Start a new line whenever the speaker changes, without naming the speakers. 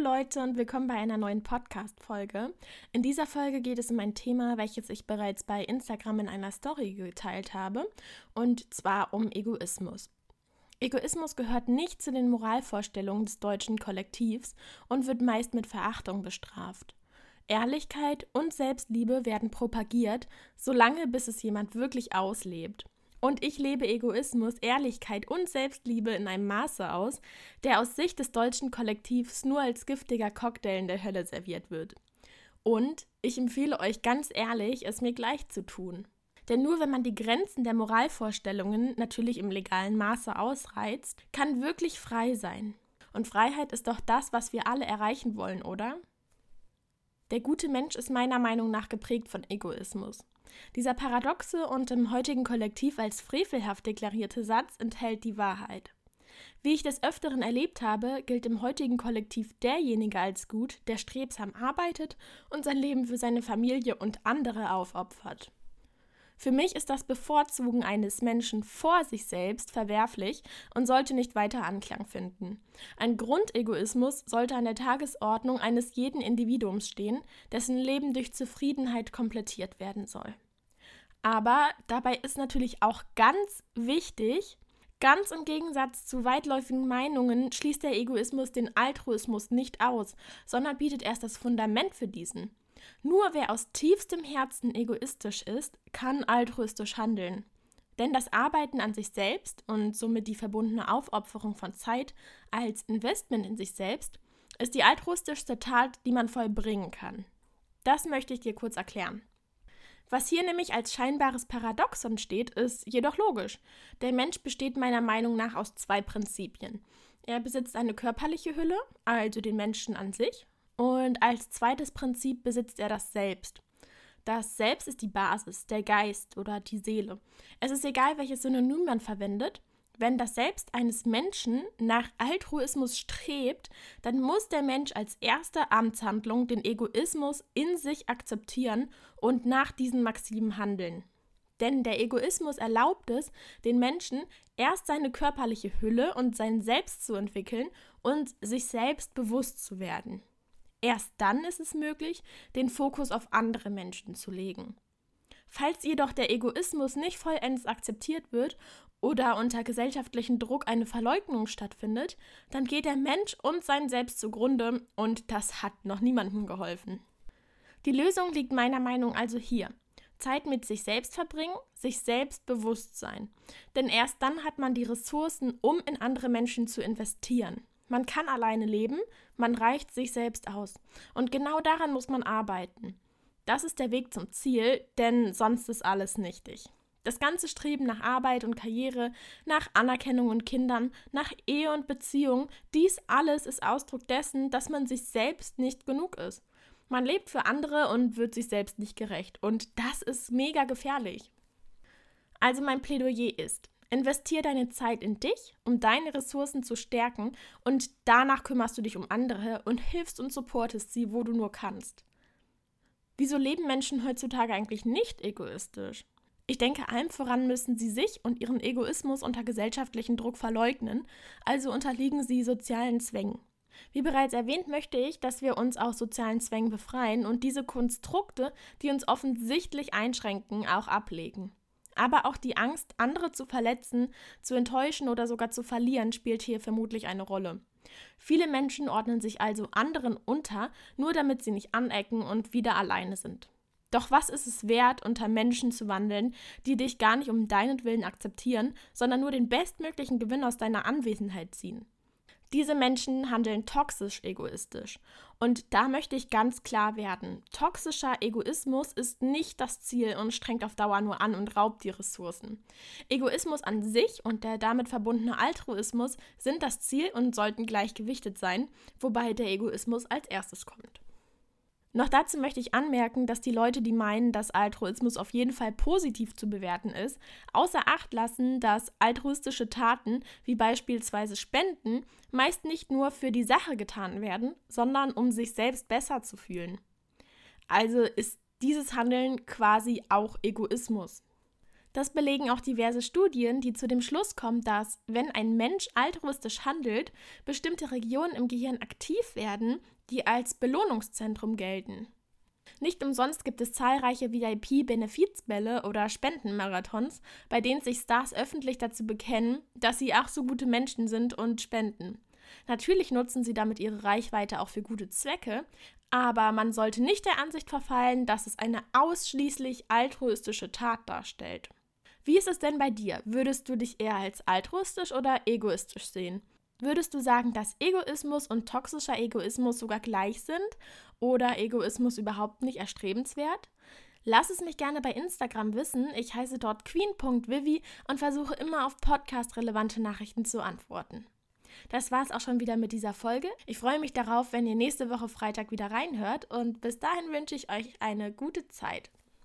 Leute und willkommen bei einer neuen Podcast-Folge. In dieser Folge geht es um ein Thema, welches ich bereits bei Instagram in einer Story geteilt habe, und zwar um Egoismus. Egoismus gehört nicht zu den Moralvorstellungen des deutschen Kollektivs und wird meist mit Verachtung bestraft. Ehrlichkeit und Selbstliebe werden propagiert, solange bis es jemand wirklich auslebt. Und ich lebe Egoismus, Ehrlichkeit und Selbstliebe in einem Maße aus, der aus Sicht des deutschen Kollektivs nur als giftiger Cocktail in der Hölle serviert wird. Und ich empfehle euch ganz ehrlich, es mir gleich zu tun. Denn nur wenn man die Grenzen der Moralvorstellungen natürlich im legalen Maße ausreizt, kann wirklich frei sein. Und Freiheit ist doch das, was wir alle erreichen wollen, oder? Der gute Mensch ist meiner Meinung nach geprägt von Egoismus. Dieser paradoxe und im heutigen Kollektiv als frevelhaft deklarierte Satz enthält die Wahrheit. Wie ich des Öfteren erlebt habe, gilt im heutigen Kollektiv derjenige als gut, der strebsam arbeitet und sein Leben für seine Familie und andere aufopfert. Für mich ist das Bevorzugen eines Menschen vor sich selbst verwerflich und sollte nicht weiter Anklang finden. Ein Grundegoismus sollte an der Tagesordnung eines jeden Individuums stehen, dessen Leben durch Zufriedenheit komplettiert werden soll. Aber dabei ist natürlich auch ganz wichtig, Ganz im Gegensatz zu weitläufigen Meinungen schließt der Egoismus den Altruismus nicht aus, sondern bietet erst das Fundament für diesen. Nur wer aus tiefstem Herzen egoistisch ist, kann altruistisch handeln. Denn das Arbeiten an sich selbst und somit die verbundene Aufopferung von Zeit als Investment in sich selbst ist die altruistischste Tat, die man vollbringen kann. Das möchte ich dir kurz erklären. Was hier nämlich als scheinbares Paradoxon steht, ist jedoch logisch. Der Mensch besteht meiner Meinung nach aus zwei Prinzipien. Er besitzt eine körperliche Hülle, also den Menschen an sich, und als zweites Prinzip besitzt er das Selbst. Das Selbst ist die Basis, der Geist oder die Seele. Es ist egal, welches Synonym man verwendet. Wenn das Selbst eines Menschen nach Altruismus strebt, dann muss der Mensch als erste Amtshandlung den Egoismus in sich akzeptieren und nach diesen Maximen handeln. Denn der Egoismus erlaubt es, den Menschen erst seine körperliche Hülle und sein Selbst zu entwickeln und sich selbst bewusst zu werden. Erst dann ist es möglich, den Fokus auf andere Menschen zu legen. Falls jedoch der Egoismus nicht vollends akzeptiert wird oder unter gesellschaftlichem Druck eine Verleugnung stattfindet, dann geht der Mensch und sein Selbst zugrunde und das hat noch niemandem geholfen. Die Lösung liegt meiner Meinung also hier. Zeit mit sich selbst verbringen, sich selbst bewusst sein. Denn erst dann hat man die Ressourcen, um in andere Menschen zu investieren. Man kann alleine leben, man reicht sich selbst aus. Und genau daran muss man arbeiten. Das ist der Weg zum Ziel, denn sonst ist alles nichtig. Das ganze Streben nach Arbeit und Karriere, nach Anerkennung und Kindern, nach Ehe und Beziehung, dies alles ist Ausdruck dessen, dass man sich selbst nicht genug ist. Man lebt für andere und wird sich selbst nicht gerecht. Und das ist mega gefährlich. Also mein Plädoyer ist, Investier deine Zeit in dich, um deine Ressourcen zu stärken und danach kümmerst du dich um andere und hilfst und supportest sie, wo du nur kannst. Wieso leben Menschen heutzutage eigentlich nicht egoistisch? Ich denke, allem voran müssen sie sich und ihren Egoismus unter gesellschaftlichen Druck verleugnen, also unterliegen sie sozialen Zwängen. Wie bereits erwähnt, möchte ich, dass wir uns aus sozialen Zwängen befreien und diese Konstrukte, die uns offensichtlich einschränken, auch ablegen. Aber auch die Angst, andere zu verletzen, zu enttäuschen oder sogar zu verlieren, spielt hier vermutlich eine Rolle. Viele Menschen ordnen sich also anderen unter, nur damit sie nicht anecken und wieder alleine sind. Doch was ist es wert, unter Menschen zu wandeln, die dich gar nicht um deinetwillen akzeptieren, sondern nur den bestmöglichen Gewinn aus deiner Anwesenheit ziehen? Diese Menschen handeln toxisch egoistisch. Und da möchte ich ganz klar werden. Toxischer Egoismus ist nicht das Ziel und strengt auf Dauer nur an und raubt die Ressourcen. Egoismus an sich und der damit verbundene Altruismus sind das Ziel und sollten gleichgewichtet sein, wobei der Egoismus als erstes kommt. Noch dazu möchte ich anmerken, dass die Leute, die meinen, dass Altruismus auf jeden Fall positiv zu bewerten ist, außer Acht lassen, dass altruistische Taten, wie beispielsweise Spenden, meist nicht nur für die Sache getan werden, sondern um sich selbst besser zu fühlen. Also ist dieses Handeln quasi auch Egoismus. Das belegen auch diverse Studien, die zu dem Schluss kommen, dass, wenn ein Mensch altruistisch handelt, bestimmte Regionen im Gehirn aktiv werden, die als Belohnungszentrum gelten. Nicht umsonst gibt es zahlreiche VIP-Benefizbälle oder Spendenmarathons, bei denen sich Stars öffentlich dazu bekennen, dass sie ach so gute Menschen sind und spenden. Natürlich nutzen sie damit ihre Reichweite auch für gute Zwecke, aber man sollte nicht der Ansicht verfallen, dass es eine ausschließlich altruistische Tat darstellt. Wie ist es denn bei dir? Würdest du dich eher als altruistisch oder egoistisch sehen? Würdest du sagen, dass Egoismus und toxischer Egoismus sogar gleich sind oder Egoismus überhaupt nicht erstrebenswert? Lass es mich gerne bei Instagram wissen. Ich heiße dort queen.vivi und versuche immer auf podcast-relevante Nachrichten zu antworten. Das war es auch schon wieder mit dieser Folge. Ich freue mich darauf, wenn ihr nächste Woche Freitag wieder reinhört und bis dahin wünsche ich euch eine gute Zeit.